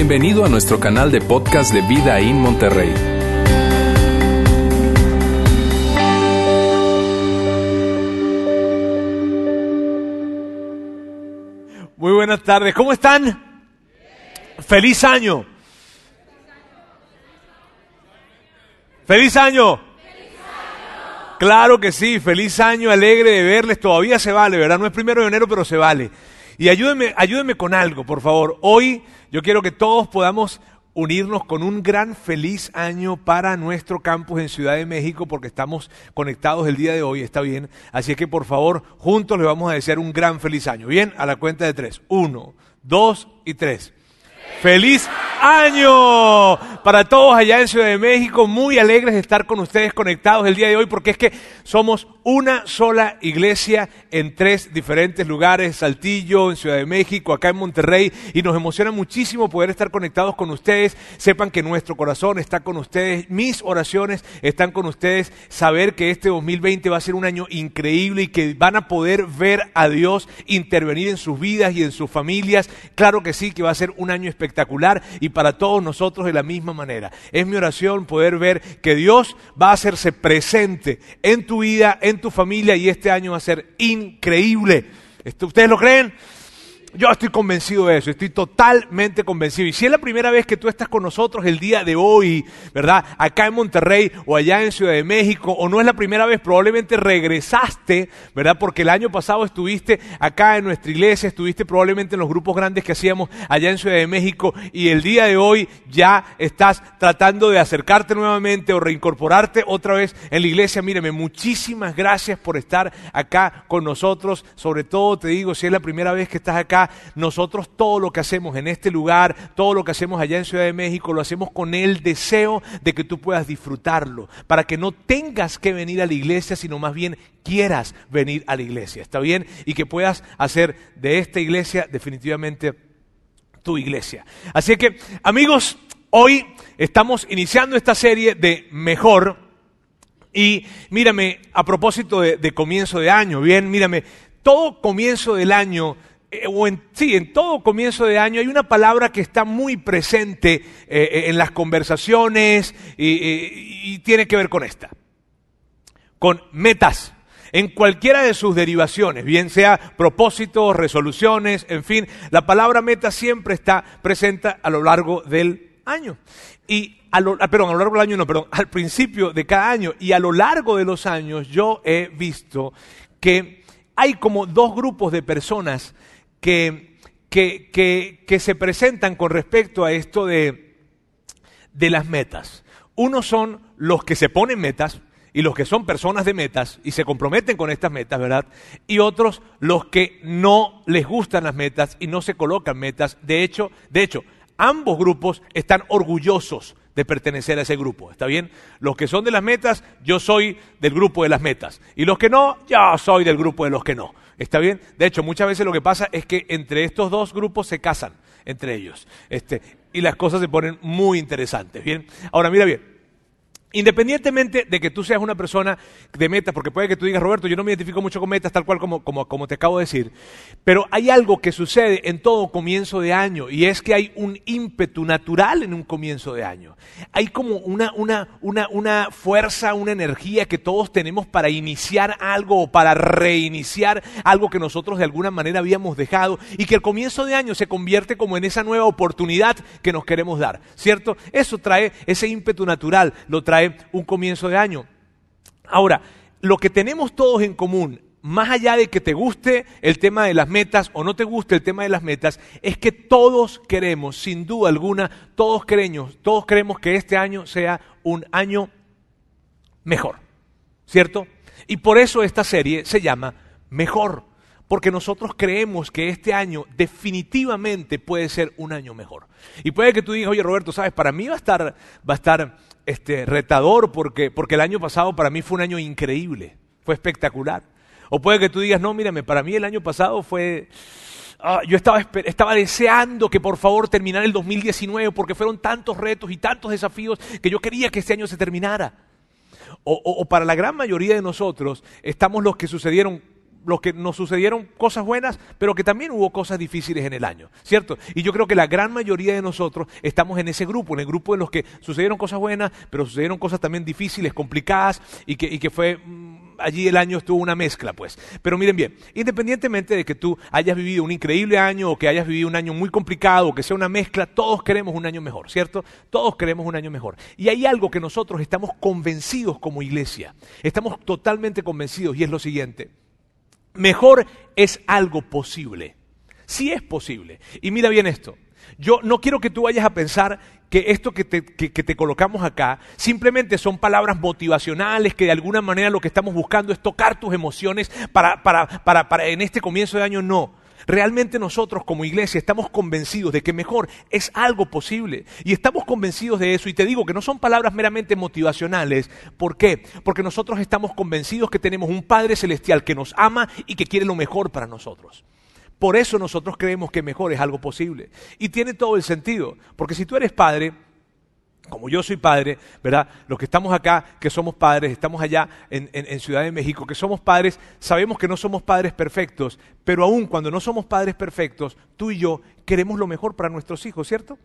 Bienvenido a nuestro canal de podcast de Vida en Monterrey. Muy buenas tardes, ¿cómo están? Feliz año. Feliz año. Claro que sí, feliz año, alegre de verles, todavía se vale, ¿verdad? No es primero de enero, pero se vale. Y ayúdenme, ayúdenme con algo, por favor. Hoy yo quiero que todos podamos unirnos con un gran feliz año para nuestro campus en Ciudad de México porque estamos conectados el día de hoy, está bien. Así que por favor, juntos le vamos a desear un gran feliz año. Bien, a la cuenta de tres. Uno, dos y tres. ¡Feliz año! Para todos allá en Ciudad de México, muy alegres de estar con ustedes conectados el día de hoy porque es que somos una sola iglesia en tres diferentes lugares, Saltillo, en Ciudad de México, acá en Monterrey, y nos emociona muchísimo poder estar conectados con ustedes. Sepan que nuestro corazón está con ustedes, mis oraciones están con ustedes, saber que este 2020 va a ser un año increíble y que van a poder ver a Dios intervenir en sus vidas y en sus familias. Claro que sí, que va a ser un año espectacular y para todos nosotros de la misma manera. Es mi oración poder ver que Dios va a hacerse presente en tu vida, en tu familia y este año va a ser increíble. ¿Ustedes lo creen? Yo estoy convencido de eso, estoy totalmente convencido. Y si es la primera vez que tú estás con nosotros el día de hoy, ¿verdad? Acá en Monterrey o allá en Ciudad de México, o no es la primera vez, probablemente regresaste, ¿verdad? Porque el año pasado estuviste acá en nuestra iglesia, estuviste probablemente en los grupos grandes que hacíamos allá en Ciudad de México y el día de hoy ya estás tratando de acercarte nuevamente o reincorporarte otra vez en la iglesia. Míreme, muchísimas gracias por estar acá con nosotros. Sobre todo te digo, si es la primera vez que estás acá, nosotros todo lo que hacemos en este lugar, todo lo que hacemos allá en Ciudad de México, lo hacemos con el deseo de que tú puedas disfrutarlo, para que no tengas que venir a la iglesia, sino más bien quieras venir a la iglesia, ¿está bien? Y que puedas hacer de esta iglesia definitivamente tu iglesia. Así que, amigos, hoy estamos iniciando esta serie de Mejor. Y mírame, a propósito de, comienzo de año, bien, mírame, todo comienzo del año eh, o en, sí, en todo comienzo de año hay una palabra que está muy presente eh, eh, en las conversaciones y, tiene que ver con esta, con metas, en cualquiera de sus derivaciones, bien sea propósitos, resoluciones, en fin, la palabra meta siempre está presente a lo largo del año. Y a lo, ah, perdón, a lo largo del año no, perdón, al principio de cada año y a lo largo de los años yo he visto que hay como dos grupos de personas que, que, que, se presentan con respecto a esto de, de las metas. Unos son los que se ponen metas, y los que son personas de metas y se comprometen con estas metas, ¿verdad? Y otros los que no les gustan las metas y no se colocan metas. De hecho, de hecho, ambos grupos están orgullosos de pertenecer a ese grupo, ¿está bien? Los que son de las metas, yo soy del grupo de las metas. Y los que no, yo soy del grupo de los que no. ¿Está bien? De hecho, muchas veces lo que pasa es que entre estos dos grupos se casan entre ellos. Este, y las cosas se ponen muy interesantes. Bien. Ahora, mira bien. Independientemente de que tú seas una persona de metas, porque puede que tú digas, Roberto, yo no me identifico mucho con metas, tal cual como, te acabo de decir, pero hay algo que sucede en todo comienzo de año y es que hay un ímpetu natural en un comienzo de año. Hay como una, una fuerza, una energía que todos tenemos para iniciar algo o para reiniciar algo que nosotros de alguna manera habíamos dejado y que el comienzo de año se convierte como en esa nueva oportunidad que nos queremos dar, ¿cierto? Eso trae ese ímpetu natural, lo trae un comienzo de año. Ahora, lo que tenemos todos en común, más allá de que te guste el tema de las metas o no te guste el tema de las metas, es que todos queremos, sin duda alguna, todos queremos, todos queremos que este año sea un año mejor, ¿cierto? Y por eso esta serie se llama Mejor, porque nosotros creemos que este año definitivamente puede ser un año mejor. Y puede que tú digas, oye Roberto, sabes, para mí va a estar, va a estar este, retador porque, porque el año pasado para mí fue un año increíble, fue espectacular. O puede que tú digas, no, mírame, para mí el año pasado fue... Ah, yo estaba, estaba deseando que por favor terminara el 2019 porque fueron tantos retos y tantos desafíos que yo quería que este año se terminara. O, o, para la gran mayoría de nosotros estamos los que sucedieron los que nos sucedieron cosas buenas, pero que también hubo cosas difíciles en el año, ¿cierto? Y yo creo que la gran mayoría de nosotros estamos en ese grupo, en el grupo de los que sucedieron cosas buenas, pero sucedieron cosas también difíciles, complicadas, y que, y que fue... mm, Allí el año estuvo una mezcla, pues. Pero miren bien, independientemente de que tú hayas vivido un increíble año o que hayas vivido un año muy complicado o que sea una mezcla, todos queremos un año mejor, ¿cierto? Todos queremos un año mejor. Y hay algo que nosotros estamos convencidos como iglesia, estamos totalmente convencidos y es lo siguiente mejor es algo posible. Sí es posible. Y mira bien esto. Yo no quiero que tú vayas a pensar que esto que te, que- te colocamos acá simplemente son palabras motivacionales, que de alguna manera lo que estamos buscando es tocar tus emociones para, para, para, para en este comienzo de año. No. Realmente nosotros como iglesia estamos convencidos de que mejor es algo posible. Y estamos convencidos de eso. Y te digo que no son palabras meramente motivacionales. ¿Por qué? Porque nosotros estamos convencidos que tenemos un Padre Celestial que nos ama y que quiere lo mejor para nosotros. Por eso nosotros creemos que mejor es algo posible. Y tiene todo el sentido. Porque si tú eres padre, como yo soy padre, ¿verdad? Los que estamos acá, que somos padres, estamos allá en, Ciudad de México, que somos padres, sabemos que no somos padres perfectos, pero aún cuando no somos padres perfectos, tú y yo queremos lo mejor para nuestros hijos, ¿cierto?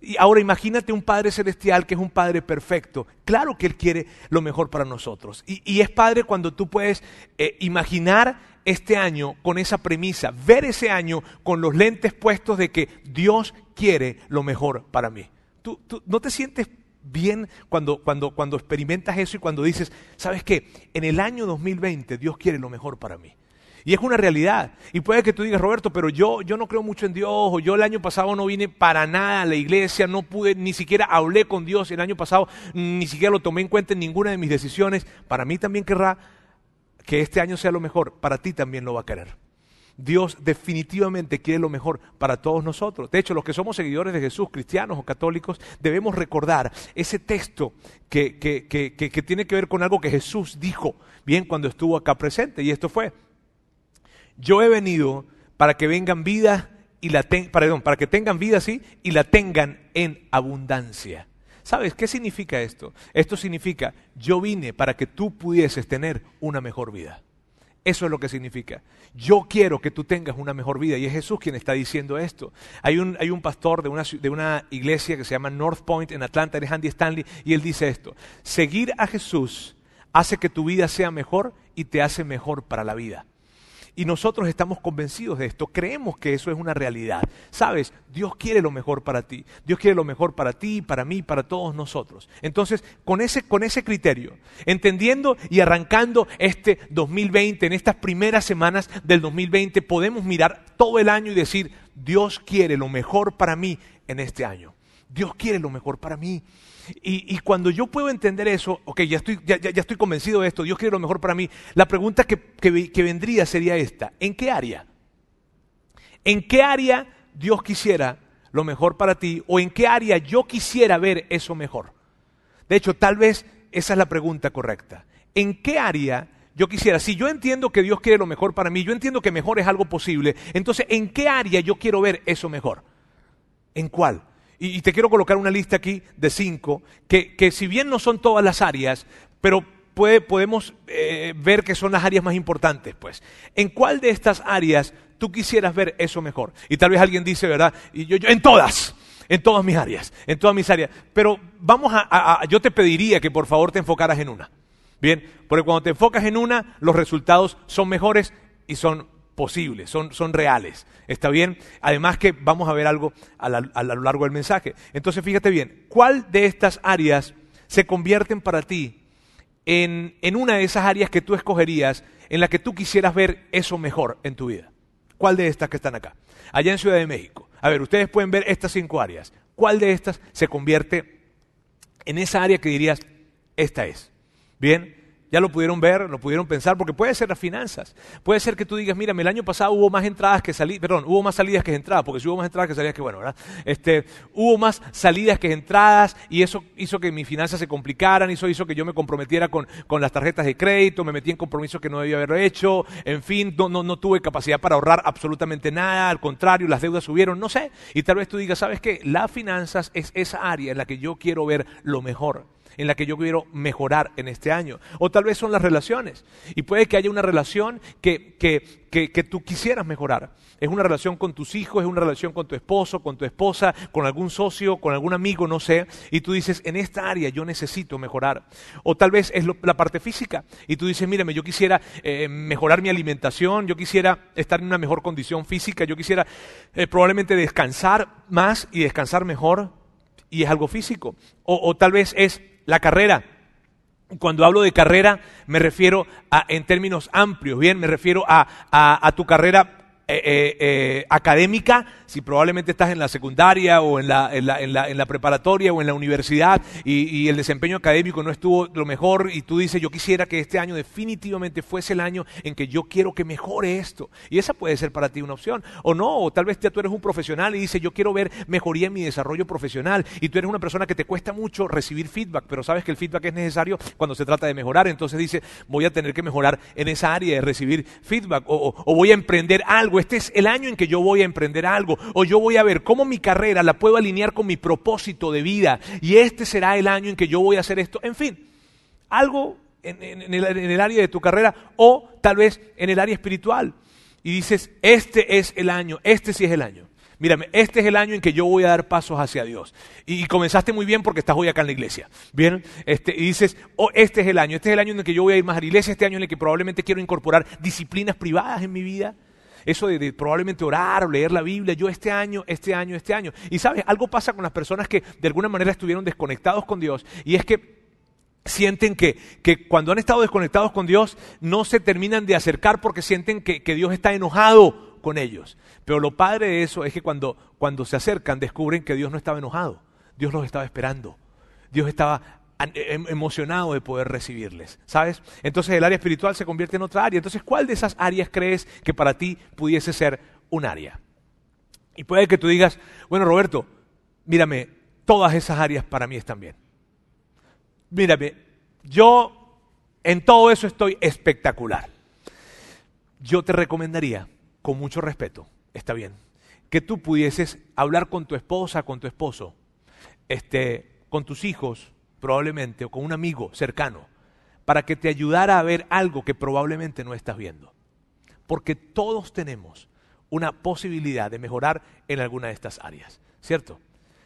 Y ahora imagínate un Padre Celestial que es un Padre perfecto. Claro que Él quiere lo mejor para nosotros. Y, y es Padre cuando tú puedes eh, imaginar este año con esa premisa, ver ese año con los lentes puestos de que Dios quiere lo mejor para mí. ¿Tú, no te sientes bien cuando, cuando, cuando experimentas eso y cuando dices, ¿sabes qué? En el año 2020 Dios quiere lo mejor para mí. Y es una realidad. Y puede que tú digas, Roberto, pero yo, yo no creo mucho en Dios, o yo el año pasado no vine para nada a la iglesia, no pude, ni siquiera hablé con Dios el año pasado, ni siquiera lo tomé en cuenta en ninguna de mis decisiones. Para mí también querrá que este año sea lo mejor, para ti también lo va a querer. Dios definitivamente quiere lo mejor para todos nosotros. De hecho, los que somos seguidores de Jesús, cristianos o católicos, debemos recordar ese texto que, que- que- que- tiene que ver con algo que Jesús dijo bien cuando estuvo acá presente. Y esto fue, yo he venido para que vengan vida y la ten- perdón, para que tengan vida sí y la tengan en abundancia. ¿Sabes qué significa esto? Esto significa yo vine para que tú pudieses tener una mejor vida. Eso es lo que significa. Yo quiero que tú tengas una mejor vida. Y es Jesús quien está diciendo esto. Hay un, hay un pastor de una, de una iglesia que se llama North Point en Atlanta, es Andy Stanley, y él dice esto. Seguir a Jesús hace que tu vida sea mejor y te hace mejor para la vida. Y nosotros estamos convencidos de esto, creemos que eso es una realidad. Sabes, Dios quiere lo mejor para ti, Dios quiere lo mejor para ti, para mí, para todos nosotros. Entonces, con ese, con ese criterio, entendiendo y arrancando este 2020, en estas primeras semanas del 2020, podemos mirar todo el año y decir, Dios quiere lo mejor para mí en este año. Dios quiere lo mejor para mí. Y, cuando yo puedo entender eso, ok, ya estoy, ya, ya- estoy convencido de esto, Dios quiere lo mejor para mí, la pregunta que, que que vendría sería esta, ¿en qué área? ¿En qué área Dios quisiera lo mejor para ti o en qué área yo quisiera ver eso mejor? De hecho, tal vez esa es la pregunta correcta. ¿En qué área yo quisiera? Si yo entiendo que Dios quiere lo mejor para mí, yo entiendo que mejor es algo posible, entonces, ¿en qué área yo quiero ver eso mejor? ¿En cuál? Y, te quiero colocar una lista aquí de cinco, que, que si bien no son todas las áreas, pero puede- podemos eh, ver que son las áreas más importantes, pues. ¿En cuál de estas áreas tú quisieras ver eso mejor? Y tal vez alguien dice, ¿verdad? Y yo, yo en todas, en todas mis áreas, en todas mis áreas. Pero vamos a- yo te pediría que por favor te enfocaras en una. Bien, porque cuando te enfocas en una, los resultados son mejores y son posibles, son, son reales. ¿Está bien? Además que vamos a ver algo a, lo largo del mensaje. Entonces fíjate bien, ¿cuál de estas áreas se convierten para ti en, en una de esas áreas que tú escogerías en la que tú quisieras ver eso mejor en tu vida? ¿Cuál de estas que están acá? Allá en Ciudad de México. A ver, ustedes pueden ver estas cinco áreas. ¿Cuál de estas se convierte en esa área que dirías, esta es? Bien, ya lo pudieron ver, lo pudieron pensar, porque puede ser las finanzas. Puede ser que tú digas, mira, el año pasado hubo más entradas que salidas, perdón, hubo más salidas que entradas, porque si hubo más entradas que salidas, que bueno, ¿verdad? Este, hubo más salidas que entradas y eso hizo que mis finanzas se complicaran, eso hizo que yo me comprometiera con, con las tarjetas de crédito, me metí en compromisos que no debía haber hecho, en fin, no, no, no tuve capacidad para ahorrar absolutamente nada, al contrario, las deudas subieron, no sé. Y tal vez tú digas, ¿sabes qué? Las finanzas es esa área en la que yo quiero ver lo mejor. En la que yo quiero mejorar en este año. O tal vez son las relaciones. Y puede que haya una relación que, que, que, que tú quisieras mejorar. Es una relación con tus hijos, es una relación con tu esposo, con tu esposa, con algún socio, con algún amigo, no sé. Y tú dices, en esta área yo necesito mejorar. O tal vez es la parte física. Y tú dices, mírame, yo quisiera eh, mejorar mi alimentación, yo quisiera estar en una mejor condición física, yo quisiera eh, probablemente descansar más y descansar mejor. Y es algo físico. O tal vez es la carrera. Cuando hablo de carrera, me refiero a, en términos amplios, bien, me refiero a, a- a tu carrera eh, eh, eh, académica, si probablemente estás en la secundaria o en la, en la- en la- en la preparatoria o en la universidad y, el desempeño académico no estuvo lo mejor y tú dices, yo quisiera que este año definitivamente fuese el año en que yo quiero que mejore esto. Y esa puede ser para ti una opción. O no, o tal vez tú eres un profesional y dices, yo quiero ver mejoría en mi desarrollo profesional y tú eres una persona que te cuesta mucho recibir feedback, pero sabes que el feedback es necesario cuando se trata de mejorar. Entonces dice, voy a tener que mejorar en esa área de recibir feedback o, o- o voy a emprender algo. Este es el año en que yo voy a emprender algo o yo voy a ver cómo mi carrera la puedo alinear con mi propósito de vida y este será el año en que yo voy a hacer esto. En fin, algo en, el, área de tu carrera o tal vez en el área espiritual. Y dices, este es el año, este sí es el año. Mírame, este es el año en que yo voy a dar pasos hacia Dios. Y, y comenzaste muy bien porque estás hoy acá en la iglesia. Bien, este, y dices, oh, este es el año, este es el año en el que yo voy a ir más a la iglesia, este año en el que probablemente quiero incorporar disciplinas privadas en mi vida. Eso de, probablemente orar o leer la Biblia, yo este año, este año, este año. Y sabes, algo pasa con las personas que de alguna manera estuvieron desconectados con Dios. Y es que sienten que, que cuando han estado desconectados con Dios no se terminan de acercar porque sienten que, que Dios está enojado con ellos. Pero lo padre de eso es que cuando, cuando se acercan descubren que Dios no estaba enojado, Dios los estaba esperando, Dios estaba emocionado de poder recibirles, ¿sabes? Entonces el área espiritual se convierte en otra área. Entonces, ¿cuál de esas áreas crees que para ti pudiese ser un área? Y puede que tú digas, bueno, Roberto, mírame, todas esas áreas para mí están bien. Mírame, yo en todo eso estoy espectacular. Yo te recomendaría, con mucho respeto, está bien, que tú pudieses hablar con tu esposa, con tu esposo, este, con tus hijos, probablemente, o con un amigo cercano, para que te ayudara a ver algo que probablemente no estás viendo. Porque todos tenemos una posibilidad de mejorar en alguna de estas áreas, ¿cierto?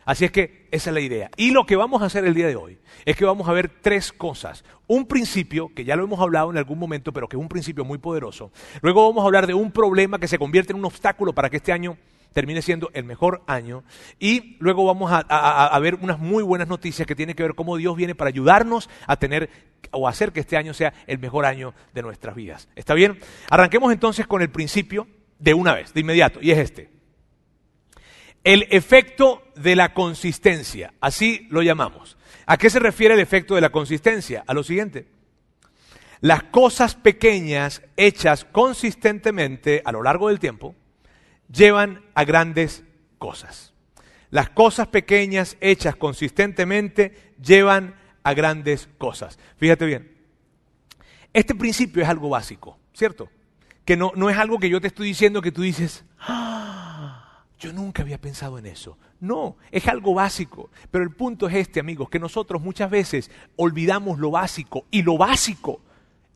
Así es que esa es la idea. Y lo que vamos a hacer el día de hoy es que vamos a ver tres cosas. Un principio, que ya lo hemos hablado en algún momento, pero que es un principio muy poderoso. Luego vamos a hablar de un problema que se convierte en un obstáculo para que este año termine siendo el mejor año. Y luego vamos a, ver unas muy buenas noticias que tienen que ver cómo Dios viene para ayudarnos a tener o hacer que este año sea el mejor año de nuestras vidas. ¿Está bien? Arranquemos entonces con el principio de una vez, de inmediato, y es este. El efecto de la consistencia, así lo llamamos. ¿A qué se refiere el efecto de la consistencia? A lo siguiente. Las cosas pequeñas hechas consistentemente a lo largo del tiempo llevan a grandes cosas. Las cosas pequeñas hechas consistentemente llevan a grandes cosas. Fíjate bien, este principio es algo básico, ¿cierto? Que no, no es algo que yo te estoy diciendo que tú dices, "Ah, yo nunca había pensado en eso. No, es algo básico. Pero el punto es este, amigos, que nosotros muchas veces olvidamos lo básico y lo básico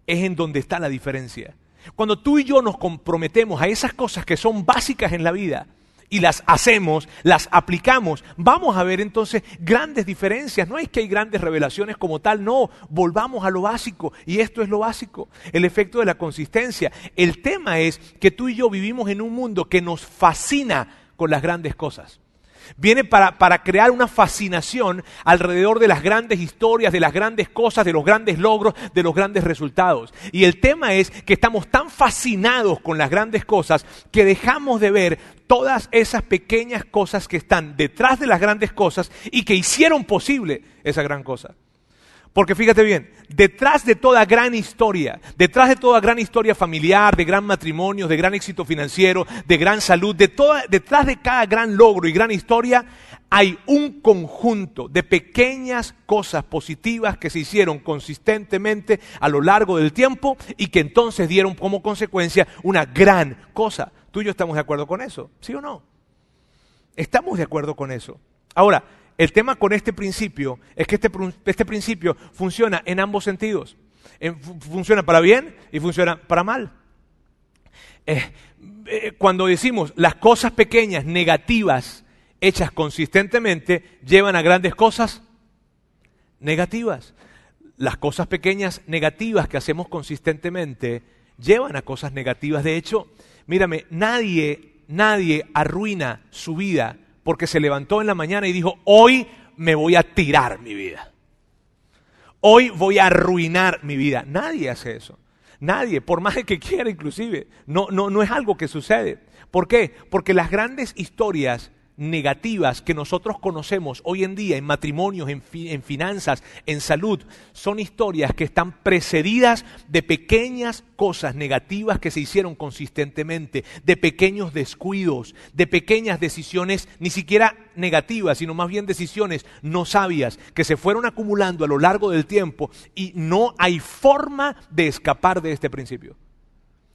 es en donde está la diferencia. Cuando tú y yo nos comprometemos a esas cosas que son básicas en la vida y las hacemos, las aplicamos, vamos a ver entonces grandes diferencias. No es que hay grandes revelaciones como tal, no, volvamos a lo básico y esto es lo básico, el efecto de la consistencia. El tema es que tú y yo vivimos en un mundo que nos fascina con las grandes cosas. Viene para, para, crear una fascinación alrededor de las grandes historias, de las grandes cosas, de los grandes logros, de los grandes resultados. Y el tema es que estamos tan fascinados con las grandes cosas que dejamos de ver todas esas pequeñas cosas que están detrás de las grandes cosas y que hicieron posible esa gran cosa. Porque fíjate bien, detrás de toda gran historia, detrás de toda gran historia familiar, de gran matrimonio, de gran éxito financiero, de gran salud, detrás de cada gran logro y gran historia, hay un conjunto de pequeñas cosas positivas que se hicieron consistentemente a lo largo del tiempo y que entonces dieron como consecuencia una gran cosa. ¿Tú y yo estamos de acuerdo con eso? ¿Sí o no? Estamos de acuerdo con eso. Ahora, el tema con este principio es que este, este principio funciona en ambos sentidos. funciona para bien y funciona para mal. Eh, eh, cuando decimos las cosas pequeñas, negativas, hechas consistentemente, llevan a grandes cosas negativas. Las cosas pequeñas negativas que hacemos consistentemente llevan a cosas negativas. De hecho, mírame, nadie, nadie arruina su vida porque se levantó en la mañana y dijo, hoy me voy a tirar mi vida. Hoy voy a arruinar mi vida. Nadie hace eso. Nadie, por más que quiera inclusive. No, no, no es algo que sucede. ¿Por qué? Porque las grandes historias negativas que nosotros conocemos hoy en día en matrimonios, en, finanzas, en salud, son historias que están precedidas de pequeñas cosas negativas que se hicieron consistentemente, de pequeños descuidos, de pequeñas decisiones, ni siquiera negativas, sino más bien decisiones no sabias, que se fueron acumulando a lo largo del tiempo y no hay forma de escapar de este principio.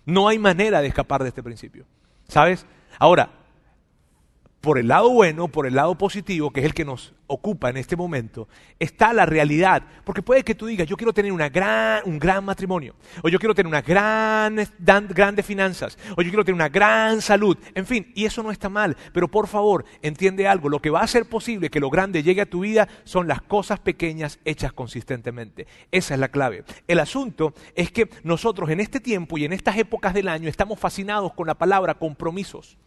No hay manera de escapar de este principio. ¿Sabes? Ahora, por el lado bueno, por el lado positivo, que es el que nos ocupa en este momento, está la realidad. Porque puede que tú digas, yo quiero tener un gran matrimonio, o yo quiero tener unas gran, grandes finanzas, o yo quiero tener una gran salud. En fin, y eso no está mal. Pero por favor, entiende algo. Lo que va a hacer posible que lo grande llegue a tu vida son las cosas pequeñas hechas consistentemente. Esa es la clave. El asunto es que nosotros en este tiempo y en estas épocas del año estamos fascinados con la palabra compromisos.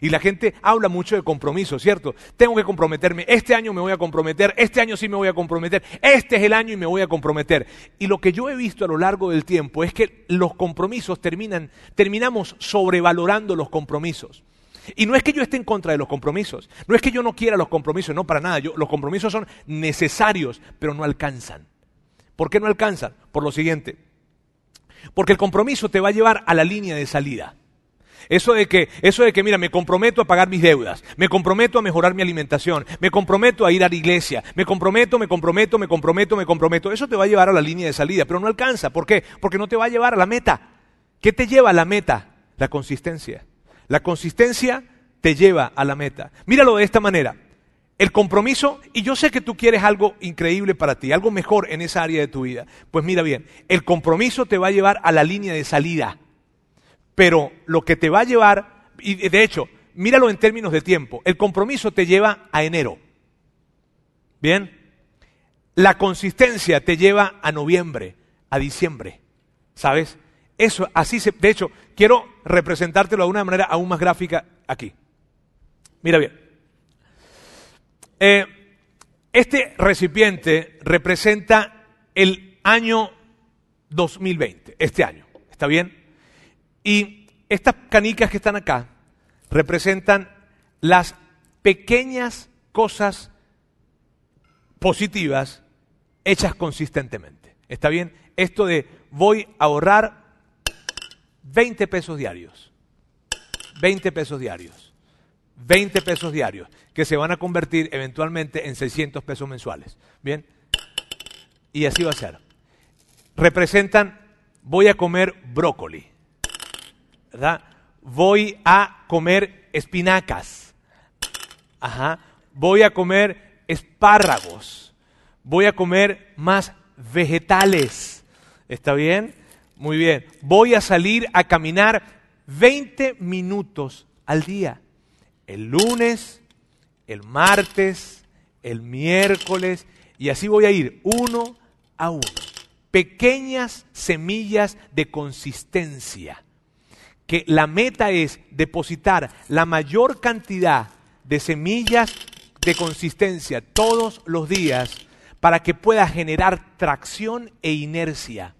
Y la gente habla mucho de compromiso, ¿cierto? Tengo que comprometerme, este año me voy a comprometer, este año sí me voy a comprometer, este es el año y me voy a comprometer. Y lo que yo he visto a lo largo del tiempo es que los compromisos terminan, terminamos sobrevalorando los compromisos. Y no es que yo esté en contra de los compromisos, no es que yo no quiera los compromisos, no para nada, los compromisos son necesarios, pero no alcanzan. ¿Por qué no alcanzan? Por lo siguiente, porque el compromiso te va a llevar a la línea de salida. Eso de que, eso de que, mira, me comprometo a pagar mis deudas, me comprometo a mejorar mi alimentación, me comprometo a ir a la iglesia, me comprometo, me comprometo, me comprometo, me comprometo. Eso te va a llevar a la línea de salida, pero no alcanza. ¿Por qué? Porque no te va a llevar a la meta. ¿Qué te lleva a la meta? La consistencia. La consistencia te lleva a la meta. Míralo de esta manera. El compromiso, y yo sé que tú quieres algo increíble para ti, algo mejor en esa área de tu vida. Pues mira bien, el compromiso te va a llevar a la línea de salida. Pero lo que te va a llevar, y de hecho, míralo en términos de tiempo, el compromiso te lleva a enero. ¿Bien? La consistencia te lleva a noviembre, a diciembre. ¿Sabes? Eso, así se. De hecho, quiero representártelo de una manera aún más gráfica aquí. Mira bien. Eh, este recipiente representa el año 2020, este año. ¿Está bien? Y estas canicas que están acá representan las pequeñas cosas positivas hechas consistentemente. ¿Está bien? Esto de voy a ahorrar 20 pesos diarios. 20 pesos diarios. 20 pesos diarios, que se van a convertir eventualmente en 600 pesos mensuales. ¿Bien? Y así va a ser. Representan, voy a comer brócoli. Voy a comer espinacas. Ajá. Voy a comer espárragos. Voy a comer más vegetales. ¿Está bien? Muy bien. Voy a salir a caminar 20 minutos al día. El lunes, el martes, el miércoles, y así voy a ir uno a uno. Pequeñas semillas de consistencia que la meta es depositar la mayor cantidad de semillas de consistencia todos los días para que pueda generar tracción e inercia.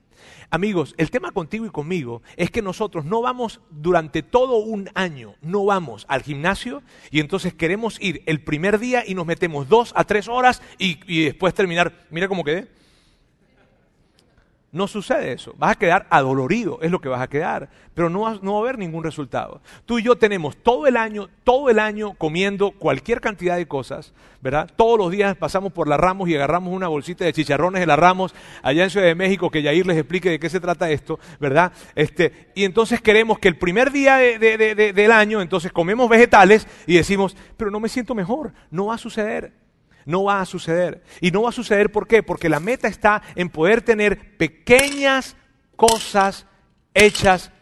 Amigos, el tema contigo y conmigo es que nosotros no vamos durante todo un año, no vamos al gimnasio y entonces queremos ir el primer día y nos metemos dos a tres horas y, y después terminar, mira cómo quedé, no sucede eso. Vas a quedar adolorido, es lo que vas a quedar, pero no va, a haber ningún resultado. Tú y yo tenemos todo el año, todo el año comiendo cualquier cantidad de cosas, ¿verdad? Todos los días pasamos por la Ramos y agarramos una bolsita de chicharrones de la Ramos allá en Ciudad de México, que Yair les explique de qué se trata esto, ¿verdad? Este, y entonces queremos que el primer día del año, entonces comemos vegetales y decimos, pero no me siento mejor, no va a suceder. No va a suceder. Y no va a suceder ¿por qué? Porque la meta está en poder tener pequeñas cosas hechas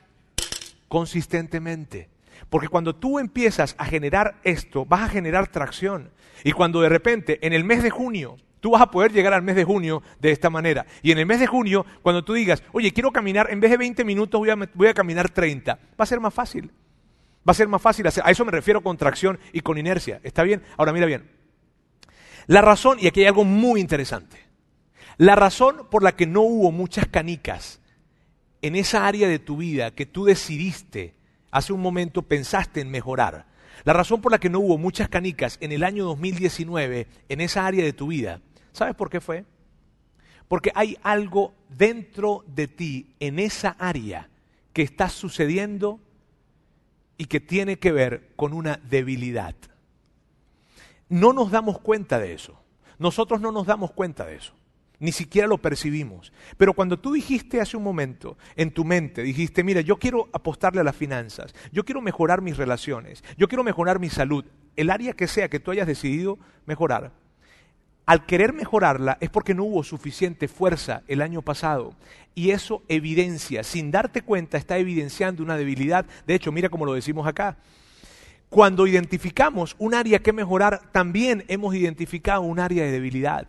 consistentemente. Porque cuando tú empiezas a generar esto, vas a generar tracción. Y cuando de repente, en el mes de junio, tú vas a poder llegar al mes de junio de esta manera. Y en el mes de junio, cuando tú digas, oye, quiero caminar, en vez de 20 minutos voy a, voy a caminar 30, va a ser más fácil. Va a ser más fácil hacer. A eso me refiero con tracción y con inercia. ¿Está bien? Ahora mira bien. La razón, y aquí hay algo muy interesante, la razón por la que no hubo muchas canicas en esa área de tu vida que tú decidiste hace un momento, pensaste en mejorar, la razón por la que no hubo muchas canicas en el año 2019 en esa área de tu vida, ¿sabes por qué fue? Porque hay algo dentro de ti, en esa área, que está sucediendo y que tiene que ver con una debilidad. No nos damos cuenta de eso. Nosotros no nos damos cuenta de eso. Ni siquiera lo percibimos. Pero cuando tú dijiste hace un momento en tu mente, dijiste, mira, yo quiero apostarle a las finanzas, yo quiero mejorar mis relaciones, yo quiero mejorar mi salud, el área que sea que tú hayas decidido mejorar, al querer mejorarla es porque no hubo suficiente fuerza el año pasado. Y eso evidencia, sin darte cuenta, está evidenciando una debilidad. De hecho, mira cómo lo decimos acá. Cuando identificamos un área que mejorar, también hemos identificado un área de debilidad.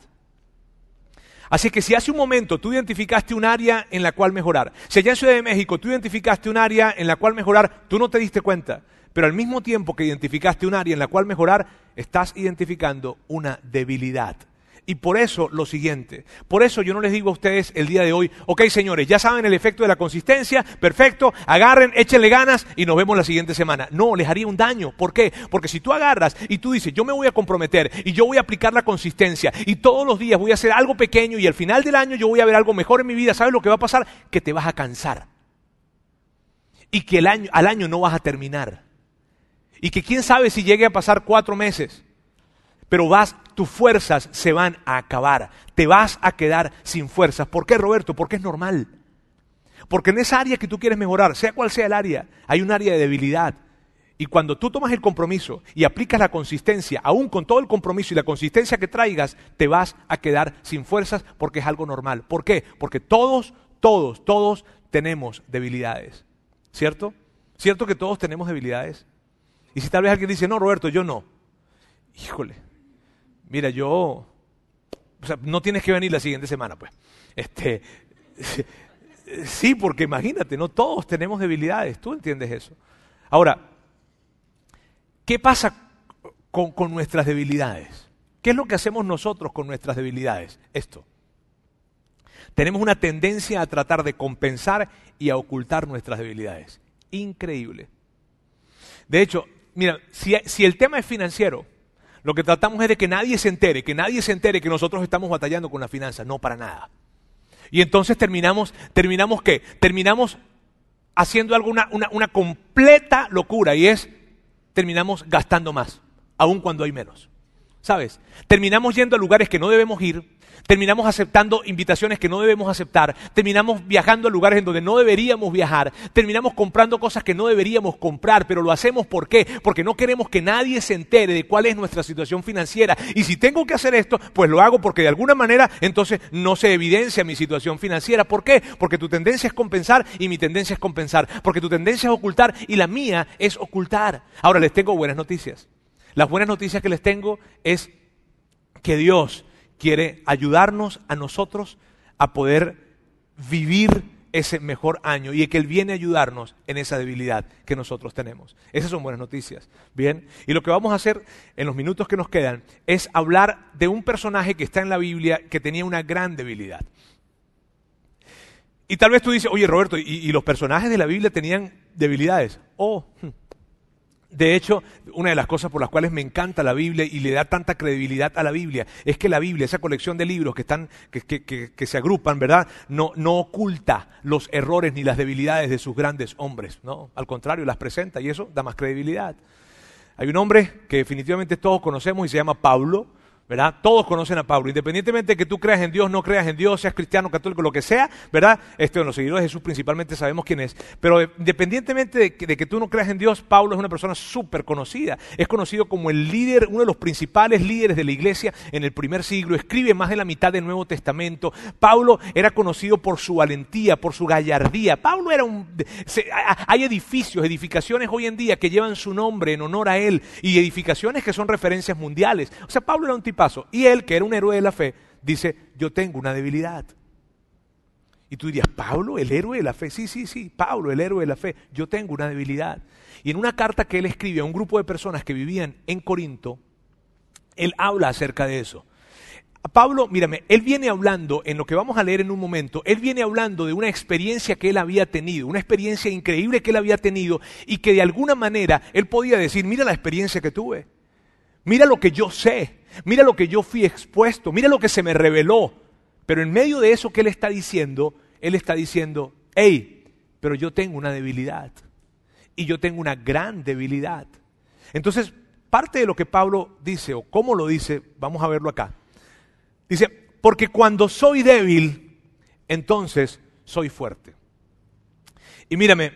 Así que si hace un momento tú identificaste un área en la cual mejorar, si allá en Ciudad de México tú identificaste un área en la cual mejorar, tú no te diste cuenta, pero al mismo tiempo que identificaste un área en la cual mejorar, estás identificando una debilidad. Y por eso lo siguiente, por eso yo no les digo a ustedes el día de hoy, ok señores, ya saben el efecto de la consistencia, perfecto, agarren, échenle ganas y nos vemos la siguiente semana. No, les haría un daño. ¿Por qué? Porque si tú agarras y tú dices, yo me voy a comprometer y yo voy a aplicar la consistencia y todos los días voy a hacer algo pequeño y al final del año yo voy a ver algo mejor en mi vida, ¿sabes lo que va a pasar? Que te vas a cansar. Y que el año, al año no vas a terminar. Y que quién sabe si llegue a pasar cuatro meses pero vas, tus fuerzas se van a acabar, te vas a quedar sin fuerzas. ¿Por qué, Roberto? Porque es normal. Porque en esa área que tú quieres mejorar, sea cual sea el área, hay un área de debilidad. Y cuando tú tomas el compromiso y aplicas la consistencia, aún con todo el compromiso y la consistencia que traigas, te vas a quedar sin fuerzas porque es algo normal. ¿Por qué? Porque todos, todos, todos tenemos debilidades. ¿Cierto? ¿Cierto que todos tenemos debilidades? Y si tal vez alguien dice, no, Roberto, yo no. Híjole, mira, yo, o sea, no tienes que venir la siguiente semana, pues. Este, sí, porque imagínate, no todos tenemos debilidades, tú entiendes eso. Ahora, ¿qué pasa con, con nuestras debilidades? ¿Qué es lo que hacemos nosotros con nuestras debilidades? Esto. Tenemos una tendencia a tratar de compensar y a ocultar nuestras debilidades. Increíble. De hecho, mira, si, si el tema es financiero, lo que tratamos es de que nadie se entere, que nadie se entere que nosotros estamos batallando con la finanza. No, para nada. Y entonces terminamos, terminamos qué? Terminamos haciendo alguna, una, una completa locura y es, terminamos gastando más, aun cuando hay menos. ¿Sabes? Terminamos yendo a lugares que no debemos ir, terminamos aceptando invitaciones que no debemos aceptar, terminamos viajando a lugares en donde no deberíamos viajar, terminamos comprando cosas que no deberíamos comprar, pero lo hacemos ¿por qué? Porque no queremos que nadie se entere de cuál es nuestra situación financiera. Y si tengo que hacer esto, pues lo hago porque de alguna manera entonces no se evidencia mi situación financiera. ¿Por qué? Porque tu tendencia es compensar y mi tendencia es compensar, porque tu tendencia es ocultar y la mía es ocultar. Ahora les tengo buenas noticias. Las buenas noticias que les tengo es que Dios quiere ayudarnos a nosotros a poder vivir ese mejor año y que Él viene a ayudarnos en esa debilidad que nosotros tenemos. Esas son buenas noticias. Bien, y lo que vamos a hacer en los minutos que nos quedan es hablar de un personaje que está en la Biblia que tenía una gran debilidad. Y tal vez tú dices, oye Roberto, ¿y, y los personajes de la Biblia tenían debilidades? Oh, hmm. De hecho, una de las cosas por las cuales me encanta la Biblia y le da tanta credibilidad a la Biblia es que la Biblia, esa colección de libros que, están, que, se agrupan, ¿verdad? No, no, oculta los errores ni las debilidades de sus grandes hombres, ¿no? Al contrario, las presenta y eso da más credibilidad. Hay un hombre que definitivamente todos conocemos y se llama Pablo, ¿verdad? Todos conocen a Pablo, independientemente de que tú creas en Dios, no creas en Dios, seas cristiano, católico, lo que sea, ¿verdad? Este, los seguidores de Jesús principalmente sabemos quién es. Pero independientemente de que, de que, tú no creas en Dios, Pablo es una persona súper conocida. Es conocido como el líder, uno de los principales líderes de la iglesia en el primer siglo. Escribe más de la mitad del Nuevo Testamento. Pablo era conocido por su valentía, por su gallardía. Pablo era un... hay edificios, edificaciones hoy en día que llevan su nombre en honor a él y edificaciones que son referencias mundiales. O sea, Pablo era un tipo paso. Y él, que era un héroe de la fe, dice, yo tengo una debilidad. Y tú dirías, Pablo, el héroe de la fe. Sí, sí, sí, Pablo, el héroe de la fe. Yo tengo una debilidad. Y en una carta que él escribe a un grupo de personas que vivían en Corinto, él habla acerca de eso. Pablo, mírame, él viene hablando, en lo que vamos a leer en un momento, él viene hablando de una experiencia que él había tenido, una experiencia increíble que él había tenido y que de alguna manera él podía decir, mira la experiencia que tuve, mira lo que yo sé, mira lo que yo fui expuesto, mira lo que se me reveló. Pero en medio de eso que él está diciendo, él está diciendo, hey, pero yo tengo una debilidad. Y yo tengo una gran debilidad. Entonces, parte de lo que Pablo dice, o cómo lo dice, vamos a verlo acá. Dice, porque cuando soy débil, entonces soy fuerte. Y mírame,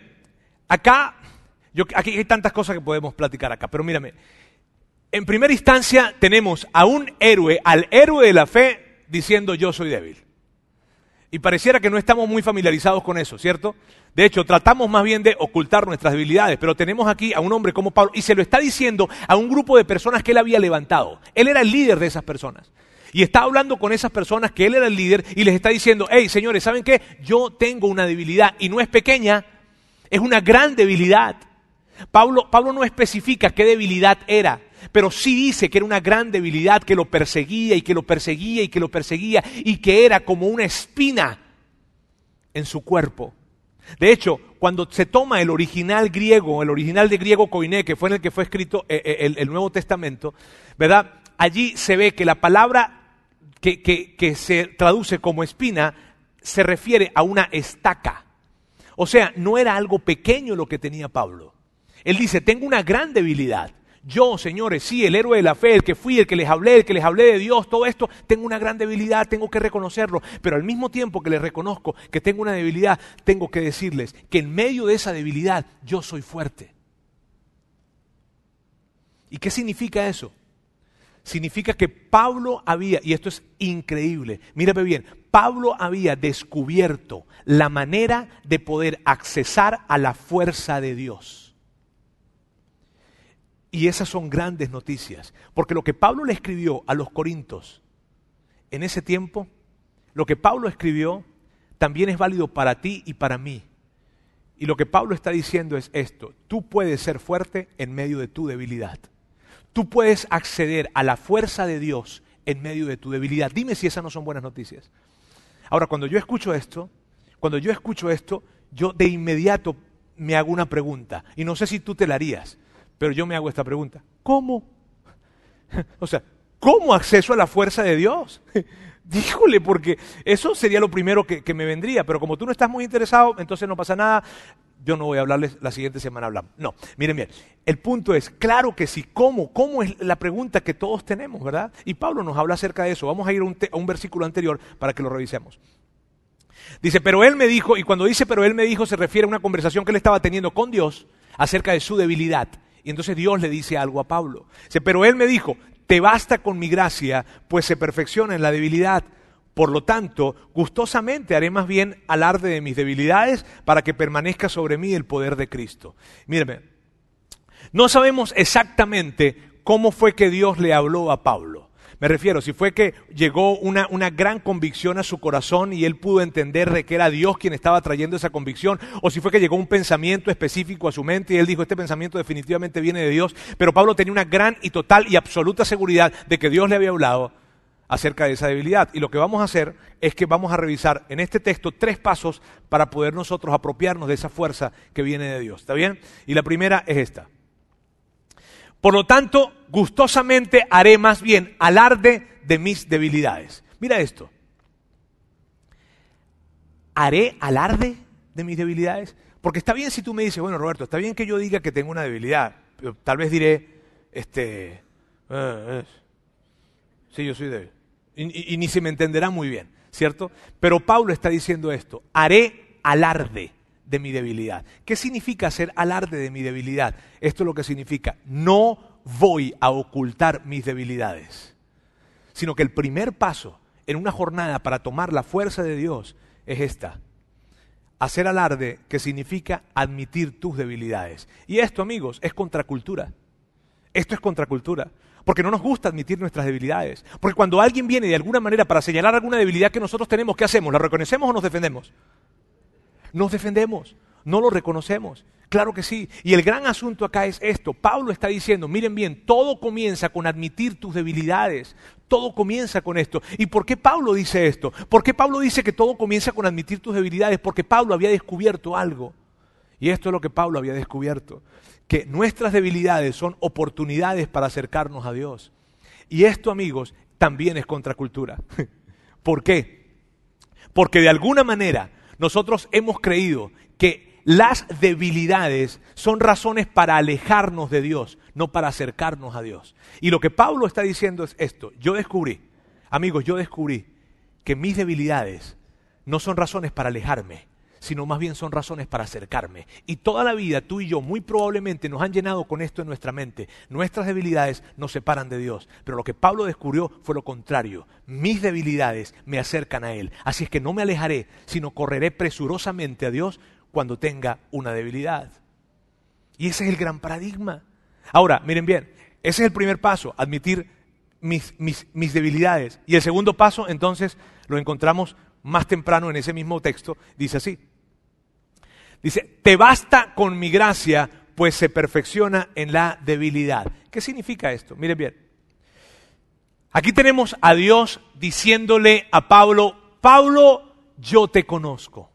acá, yo, aquí hay tantas cosas que podemos platicar acá, pero mírame, en primera instancia tenemos a un héroe, al héroe de la fe, diciendo yo soy débil. Y pareciera que no estamos muy familiarizados con eso, ¿cierto? De hecho, tratamos más bien de ocultar nuestras debilidades, pero tenemos aquí a un hombre como Pablo y se lo está diciendo a un grupo de personas que él había levantado. Él era el líder de esas personas. Y está hablando con esas personas que él era el líder y les está diciendo, hey, señores, ¿saben qué? Yo tengo una debilidad y no es pequeña, es una gran debilidad. Pablo, Pablo no especifica qué debilidad era, pero sí dice que era una gran debilidad que lo perseguía y que lo perseguía y que lo perseguía y que era como una espina en su cuerpo. De hecho, cuando se toma el original griego, el original de griego koiné, que fue en el que fue escrito eh, eh, el, Nuevo Testamento, ¿verdad? Allí se ve que la palabra que se traduce como espina se refiere a una estaca. O sea, no era algo pequeño lo que tenía Pablo. Él dice, tengo una gran debilidad. Yo, señores, sí, el héroe de la fe, el que fui, el que les hablé, el que les hablé de Dios, todo esto, tengo una gran debilidad, tengo que reconocerlo. Pero al mismo tiempo que les reconozco que tengo una debilidad, tengo que decirles que en medio de esa debilidad yo soy fuerte. ¿Y qué significa eso? Significa que Pablo había, y esto es increíble, mírame bien, Pablo había descubierto la manera de poder accesar a la fuerza de Dios. Y esas son grandes noticias, porque lo que Pablo le escribió a los Corintos en ese tiempo, lo que Pablo escribió también es válido para ti y para mí. Y lo que Pablo está diciendo es esto, tú puedes ser fuerte en medio de tu debilidad. Tú puedes acceder a la fuerza de Dios en medio de tu debilidad. Dime si esas no son buenas noticias. Ahora, cuando yo escucho esto, cuando yo escucho esto, yo de inmediato me hago una pregunta, y no sé si tú te la harías. Pero yo me hago esta pregunta, ¿cómo? O sea, ¿cómo acceso a la fuerza de Dios? Díjole, porque eso sería lo primero que, me vendría, pero como tú no estás muy interesado, entonces no pasa nada, yo no voy a hablarles, la siguiente semana hablamos. No, miren bien, el punto es, claro que sí, ¿cómo? ¿Cómo es la pregunta que todos tenemos, verdad? Y Pablo nos habla acerca de eso. Vamos a ir a un, a un versículo anterior para que lo revisemos. Dice, pero él me dijo, y cuando dice pero él me dijo se refiere a una conversación que él estaba teniendo con Dios acerca de su debilidad. Y entonces Dios le dice algo a Pablo. Pero él me dijo, te basta con mi gracia, pues se perfecciona en la debilidad. Por lo tanto, gustosamente haré más bien alarde de mis debilidades para que permanezca sobre mí el poder de Cristo. Míreme, no sabemos exactamente cómo fue que Dios le habló a Pablo. Me refiero, si fue que llegó una, una, gran convicción a su corazón y él pudo entender de que era Dios quien estaba trayendo esa convicción, o si fue que llegó un pensamiento específico a su mente y él dijo, este pensamiento definitivamente viene de Dios, pero Pablo tenía una gran y total y absoluta seguridad de que Dios le había hablado acerca de esa debilidad. Y lo que vamos a hacer es que vamos a revisar en este texto tres pasos para poder nosotros apropiarnos de esa fuerza que viene de Dios. ¿Está bien? Y la primera es esta. Por lo tanto, gustosamente haré más bien alarde de mis debilidades. Mira esto. ¿Haré alarde de mis debilidades? Porque está bien si tú me dices, bueno, Roberto, está bien que yo diga que tengo una debilidad. Pero tal vez diré, este, eh, Sí, yo soy débil. Y, y ni se me entenderá muy bien, ¿cierto? Pero Pablo está diciendo esto, haré alarde de mi debilidad. ¿Qué significa hacer alarde de mi debilidad? Esto es lo que significa, no voy a ocultar mis debilidades, sino que el primer paso en una jornada para tomar la fuerza de Dios es esta. Hacer alarde que significa admitir tus debilidades. Y esto, amigos, es contracultura. Esto es contracultura. Porque no nos gusta admitir nuestras debilidades. Porque cuando alguien viene de alguna manera para señalar alguna debilidad que nosotros tenemos, ¿qué hacemos? ¿La reconocemos o nos defendemos? Nos defendemos, no lo reconocemos. Claro que sí. Y el gran asunto acá es esto. Pablo está diciendo, miren bien, todo comienza con admitir tus debilidades. Todo comienza con esto. ¿Y por qué Pablo dice esto? ¿Por qué Pablo dice que todo comienza con admitir tus debilidades? Porque Pablo había descubierto algo. Y esto es lo que Pablo había descubierto. Que nuestras debilidades son oportunidades para acercarnos a Dios. Y esto, amigos, también es contracultura. ¿Por qué? Porque de alguna manera nosotros hemos creído que las debilidades son razones para alejarnos de Dios, no para acercarnos a Dios. Y lo que Pablo está diciendo es esto. Yo descubrí, amigos, yo descubrí que mis debilidades no son razones para alejarme, sino más bien son razones para acercarme. Y toda la vida tú y yo muy probablemente nos han llenado con esto en nuestra mente. Nuestras debilidades nos separan de Dios. Pero lo que Pablo descubrió fue lo contrario. Mis debilidades me acercan a Él. Así es que no me alejaré, sino correré presurosamente a Dios cuando tenga una debilidad. Y ese es el gran paradigma. Ahora, miren bien, ese es el primer paso, admitir mis, mis, mis debilidades. Y el segundo paso, entonces, lo encontramos más temprano en ese mismo texto, dice así. Dice, te basta con mi gracia, pues se perfecciona en la debilidad. ¿Qué significa esto? Miren bien. Aquí tenemos a Dios diciéndole a Pablo, Pablo, yo te conozco.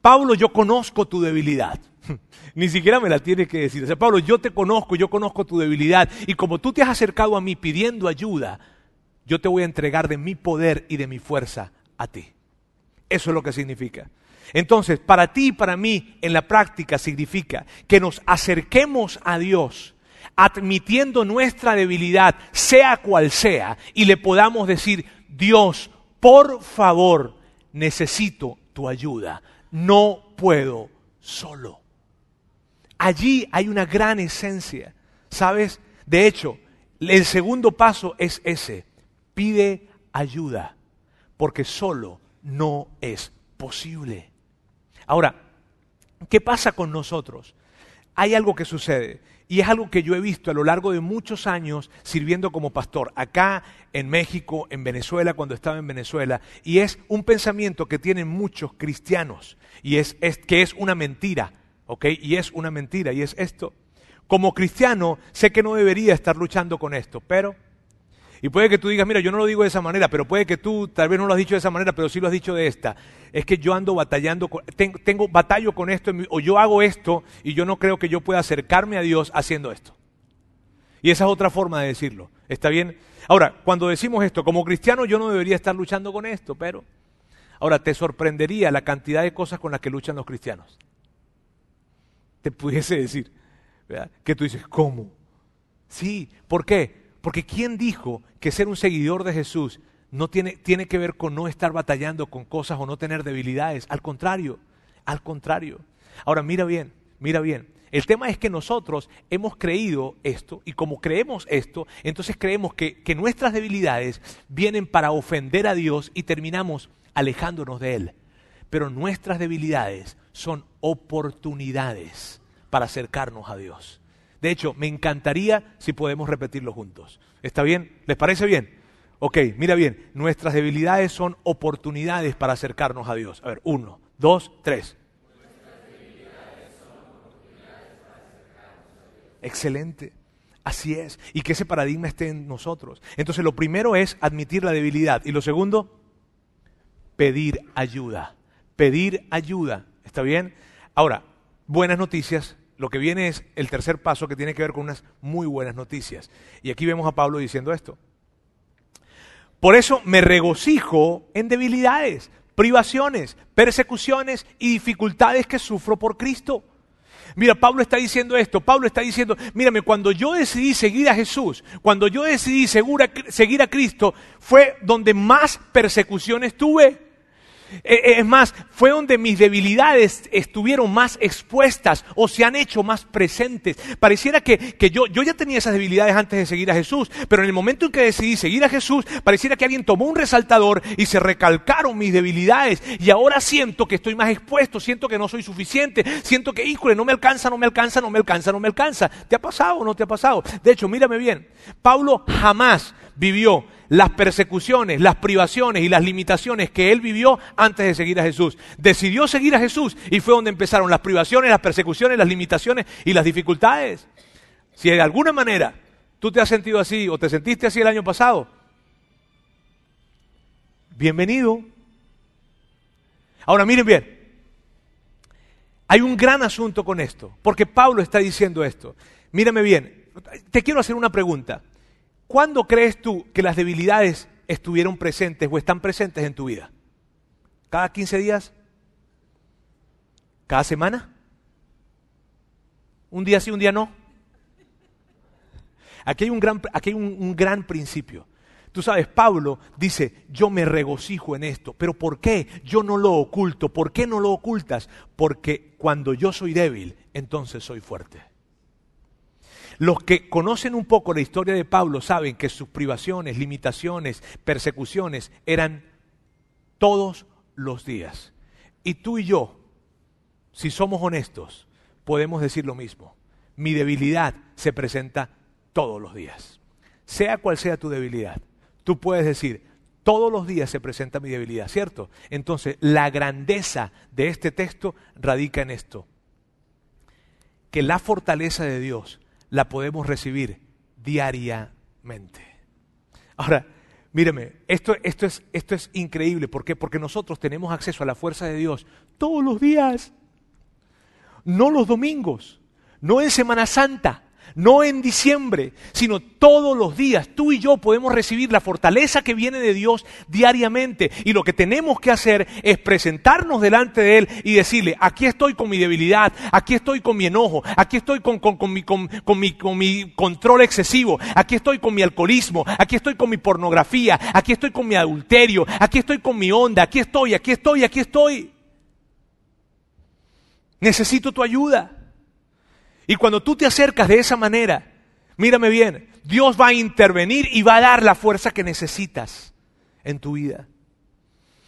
Pablo, yo conozco tu debilidad. Ni siquiera me la tienes que decir. O sea, Pablo, yo te conozco, yo conozco tu debilidad. Y como tú te has acercado a mí pidiendo ayuda, yo te voy a entregar de mi poder y de mi fuerza a ti. Eso es lo que significa. Entonces, para ti y para mí, en la práctica significa que nos acerquemos a Dios admitiendo nuestra debilidad, sea cual sea, y le podamos decir, Dios, por favor, necesito tu ayuda, no puedo solo. Allí hay una gran esencia, ¿sabes? De hecho, el segundo paso es ese, pide ayuda, porque solo no es posible. Ahora, ¿qué pasa con nosotros? Hay algo que sucede y es algo que yo he visto a lo largo de muchos años sirviendo como pastor, acá en México, en Venezuela, cuando estaba en Venezuela, y es un pensamiento que tienen muchos cristianos, y es, que es una mentira, ¿ok? Y es una mentira, y es esto. Como cristiano, sé que no debería estar luchando con esto, pero y puede que tú digas, mira, yo no lo digo de esa manera, pero puede que tú tal vez no lo has dicho de esa manera, pero sí lo has dicho de esta. Es que yo ando batallando, tengo, batallo con esto, o yo hago esto y yo no creo que yo pueda acercarme a Dios haciendo esto. Y esa es otra forma de decirlo. ¿Está bien? Ahora, cuando decimos esto, como cristiano yo no debería estar luchando con esto, pero... Ahora, te sorprendería la cantidad de cosas con las que luchan los cristianos. Te pudiese decir, ¿verdad? Que tú dices, ¿cómo? Sí, ¿por qué? Porque ¿quién dijo que ser un seguidor de Jesús no tiene, tiene que ver con no estar batallando con cosas o no tener debilidades? Al contrario, al contrario. Ahora mira bien, mira bien. El tema es que nosotros hemos creído esto y como creemos esto, entonces creemos que, que nuestras debilidades vienen para ofender a Dios y terminamos alejándonos de Él. Pero nuestras debilidades son oportunidades para acercarnos a Dios. De hecho, me encantaría si podemos repetirlo juntos. ¿Está bien? ¿Les parece bien? Ok, mira bien, nuestras debilidades son oportunidades para acercarnos a Dios. A ver, uno, dos, tres. Excelente. Así es. Y que ese paradigma esté en nosotros. Entonces, lo primero es admitir la debilidad. Y lo segundo, pedir ayuda. Pedir ayuda. ¿Está bien? Ahora, buenas noticias lo que viene es el tercer paso que tiene que ver con unas muy buenas noticias. Y aquí vemos a Pablo diciendo esto. Por eso me regocijo en debilidades, privaciones, persecuciones y dificultades que sufro por Cristo. Mira, Pablo está diciendo esto, Pablo está diciendo, mírame, cuando yo decidí seguir a Jesús, cuando yo decidí seguir a Cristo, fue donde más persecuciones tuve. Eh, eh, es más, fue donde mis debilidades estuvieron más expuestas o se han hecho más presentes. Pareciera que, yo, yo ya tenía esas debilidades antes de seguir a Jesús, pero en el momento en que decidí seguir a Jesús, pareciera que alguien tomó un resaltador y se recalcaron mis debilidades. Y ahora siento que estoy más expuesto, siento que no soy suficiente, siento que, híjole, no me alcanza, no me alcanza, no me alcanza, no me alcanza. ¿Te ha pasado o no te ha pasado? De hecho, mírame bien, Pablo jamás vivió las persecuciones, las privaciones y las limitaciones que él vivió antes de seguir a Jesús. Decidió seguir a Jesús y fue donde empezaron las privaciones, las persecuciones, las limitaciones y las dificultades. Si de alguna manera tú te has sentido así o te sentiste así el año pasado, bienvenido. Ahora miren bien, hay un gran asunto con esto, porque Pablo está diciendo esto. Mírame bien, te quiero hacer una pregunta. ¿Cuándo crees tú que las debilidades estuvieron presentes o están presentes en tu vida? ¿Cada 15 días? ¿Cada semana? ¿Un día sí, un día no? Aquí hay un gran, aquí hay un, gran principio. Tú sabes, Pablo dice, yo me regocijo en esto, pero ¿por qué? Yo no lo oculto. ¿Por qué no lo ocultas? Porque cuando yo soy débil, entonces soy fuerte. Los que conocen un poco la historia de Pablo saben que sus privaciones, limitaciones, persecuciones eran todos los días. Y tú y yo, si somos honestos, podemos decir lo mismo. Mi debilidad se presenta todos los días. Sea cual sea tu debilidad, tú puedes decir, todos los días se presenta mi debilidad, ¿cierto? Entonces, la grandeza de este texto radica en esto, que la fortaleza de Dios la podemos recibir diariamente. Ahora, míreme, esto, esto, es, esto es increíble. ¿Por qué? Porque nosotros tenemos acceso a la fuerza de Dios todos los días. No los domingos, no en Semana Santa, no en diciembre, sino todos los días. Tú y yo podemos recibir la fortaleza que viene de Dios diariamente. Y lo que tenemos que hacer es presentarnos delante de Él y decirle, aquí estoy con mi debilidad, aquí estoy con mi enojo, aquí estoy con, mi, con, mi, con mi control excesivo, aquí estoy con mi alcoholismo, aquí estoy con mi pornografía, aquí estoy con mi adulterio, aquí estoy con mi onda, aquí estoy, aquí estoy, aquí estoy. Necesito tu ayuda. Y cuando tú te acercas de esa manera, mírame bien, Dios va a intervenir y va a dar la fuerza que necesitas en tu vida.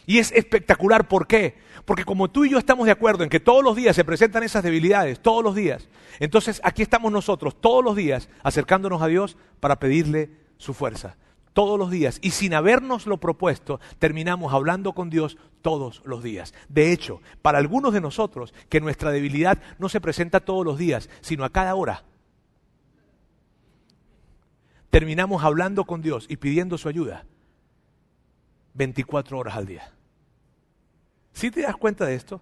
Y es espectacular, ¿por qué? Porque como tú y yo estamos de acuerdo en que todos los días se presentan esas debilidades, todos los días, entonces aquí estamos nosotros todos los días acercándonos a Dios para pedirle su fuerza todos los días y sin habernoslo propuesto, terminamos hablando con Dios todos los días. De hecho, para algunos de nosotros, que nuestra debilidad no se presenta todos los días, sino a cada hora, terminamos hablando con Dios y pidiendo su ayuda 24 horas al día. ¿Sí te das cuenta de esto?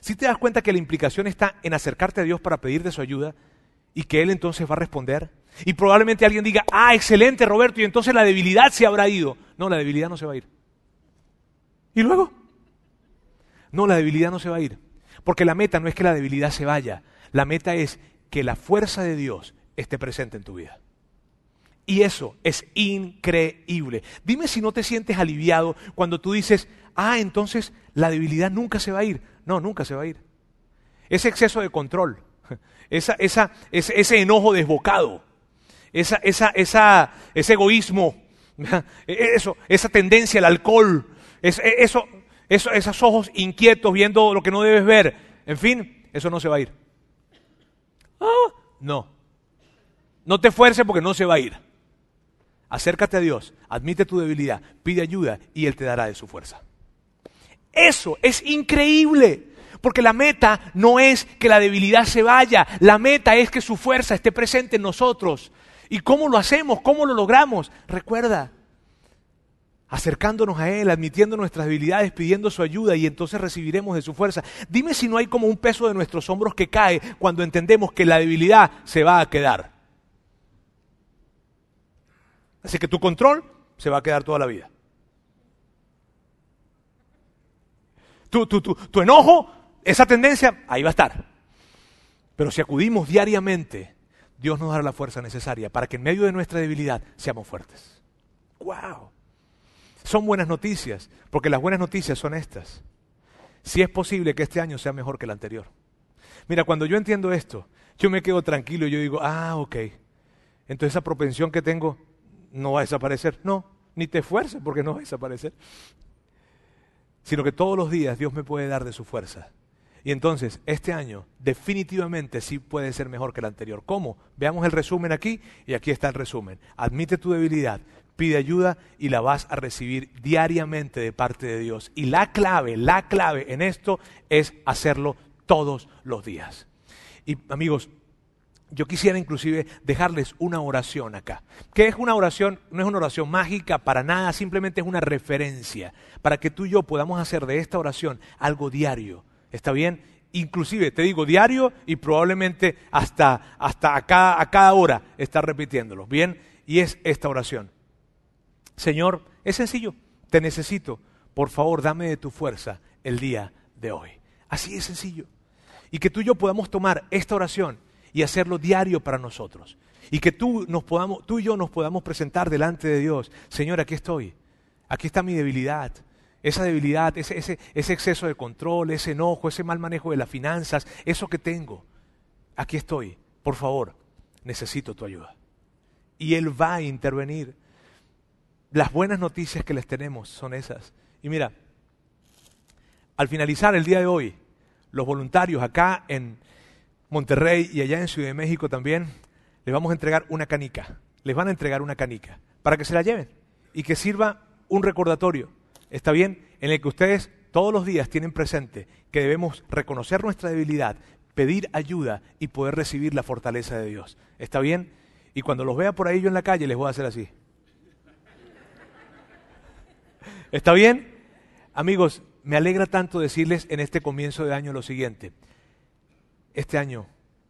¿Sí te das cuenta que la implicación está en acercarte a Dios para pedirte su ayuda y que Él entonces va a responder? Y probablemente alguien diga, ah, excelente Roberto, y entonces la debilidad se habrá ido. No, la debilidad no se va a ir. ¿Y luego? No, la debilidad no se va a ir. Porque la meta no es que la debilidad se vaya. La meta es que la fuerza de Dios esté presente en tu vida. Y eso es increíble. Dime si no te sientes aliviado cuando tú dices, ah, entonces la debilidad nunca se va a ir. No, nunca se va a ir. Ese exceso de control, esa, esa, ese enojo desbocado, esa, esa, esa, ese egoísmo, eso, esa tendencia al alcohol, eso, eso, esos ojos inquietos viendo lo que no debes ver, en fin, eso no se va a ir. Ah, no. No te esfuerces porque no se va a ir. Acércate a Dios, admite tu debilidad, pide ayuda y Él te dará de su fuerza. Eso es increíble. Porque la meta no es que la debilidad se vaya, la meta es que su fuerza esté presente en nosotros. ¿Y cómo lo hacemos? ¿Cómo lo logramos? Recuerda, acercándonos a Él, admitiendo nuestras debilidades, pidiendo su ayuda y entonces recibiremos de su fuerza. Dime si no hay como un peso de nuestros hombros que cae cuando entendemos que la debilidad se va a quedar. Así que tu control se va a quedar toda la vida. Tu, tu, tu, tu enojo, esa tendencia, ahí va a estar. Pero si acudimos diariamente, Dios nos dará la fuerza necesaria para que en medio de nuestra debilidad seamos fuertes. ¡Wow! Son buenas noticias, porque las buenas noticias son estas. Si es posible que este año sea mejor que el anterior. Mira, cuando yo entiendo esto, yo me quedo tranquilo y yo digo, ah, ok. Entonces esa propensión que tengo no va a desaparecer. No, ni te esfuerces porque no va a desaparecer. Sino que todos los días Dios me puede dar de su fuerza. Y entonces, este año definitivamente sí puede ser mejor que el anterior. ¿Cómo? Veamos el resumen aquí y aquí está el resumen. Admite tu debilidad, pide ayuda y la vas a recibir diariamente de parte de Dios. Y la clave, la clave en esto es hacerlo todos los días. Y amigos, yo quisiera inclusive dejarles una oración acá. ¿Qué es una oración? No es una oración mágica para nada, simplemente es una referencia para que tú y yo podamos hacer de esta oración algo diario. ¿Está bien? Inclusive, te digo, diario y probablemente hasta, hasta a, cada, a cada hora estar repitiéndolo. ¿Bien? Y es esta oración. Señor, es sencillo, te necesito. Por favor, dame de tu fuerza el día de hoy. Así es sencillo. Y que tú y yo podamos tomar esta oración y hacerlo diario para nosotros. Y que tú, nos podamos, tú y yo nos podamos presentar delante de Dios. Señor, aquí estoy. Aquí está mi debilidad. Esa debilidad, ese, ese, ese exceso de control, ese enojo, ese mal manejo de las finanzas, eso que tengo. Aquí estoy. Por favor, necesito tu ayuda. Y Él va a intervenir. Las buenas noticias que les tenemos son esas. Y mira, al finalizar el día de hoy, los voluntarios acá en Monterrey y allá en Ciudad de México también, les vamos a entregar una canica. Les van a entregar una canica para que se la lleven y que sirva un recordatorio. ¿Está bien? En el que ustedes todos los días tienen presente que debemos reconocer nuestra debilidad, pedir ayuda y poder recibir la fortaleza de Dios. ¿Está bien? Y cuando los vea por ahí yo en la calle les voy a hacer así. ¿Está bien? Amigos, me alegra tanto decirles en este comienzo de año lo siguiente. Este año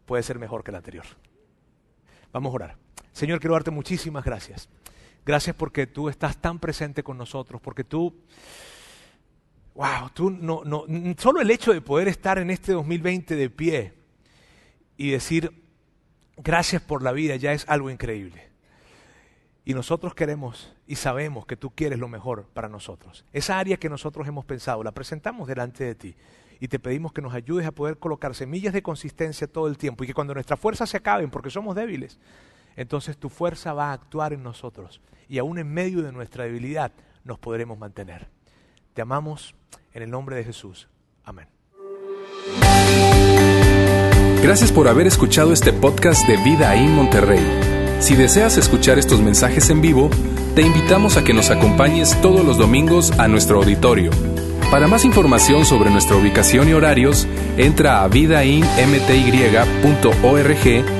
puede ser mejor que el anterior. Vamos a orar. Señor, quiero darte muchísimas gracias. Gracias porque tú estás tan presente con nosotros, porque tú, wow, tú no, no, solo el hecho de poder estar en este 2020 de pie y decir gracias por la vida ya es algo increíble. Y nosotros queremos y sabemos que tú quieres lo mejor para nosotros. Esa área que nosotros hemos pensado, la presentamos delante de ti y te pedimos que nos ayudes a poder colocar semillas de consistencia todo el tiempo y que cuando nuestras fuerzas se acaben, porque somos débiles, entonces tu fuerza va a actuar en nosotros y aún en medio de nuestra debilidad nos podremos mantener. Te amamos en el nombre de Jesús. Amén. Gracias por haber escuchado este podcast de Vida en Monterrey. Si deseas escuchar estos mensajes en vivo, te invitamos a que nos acompañes todos los domingos a nuestro auditorio. Para más información sobre nuestra ubicación y horarios, entra a vidainmty.org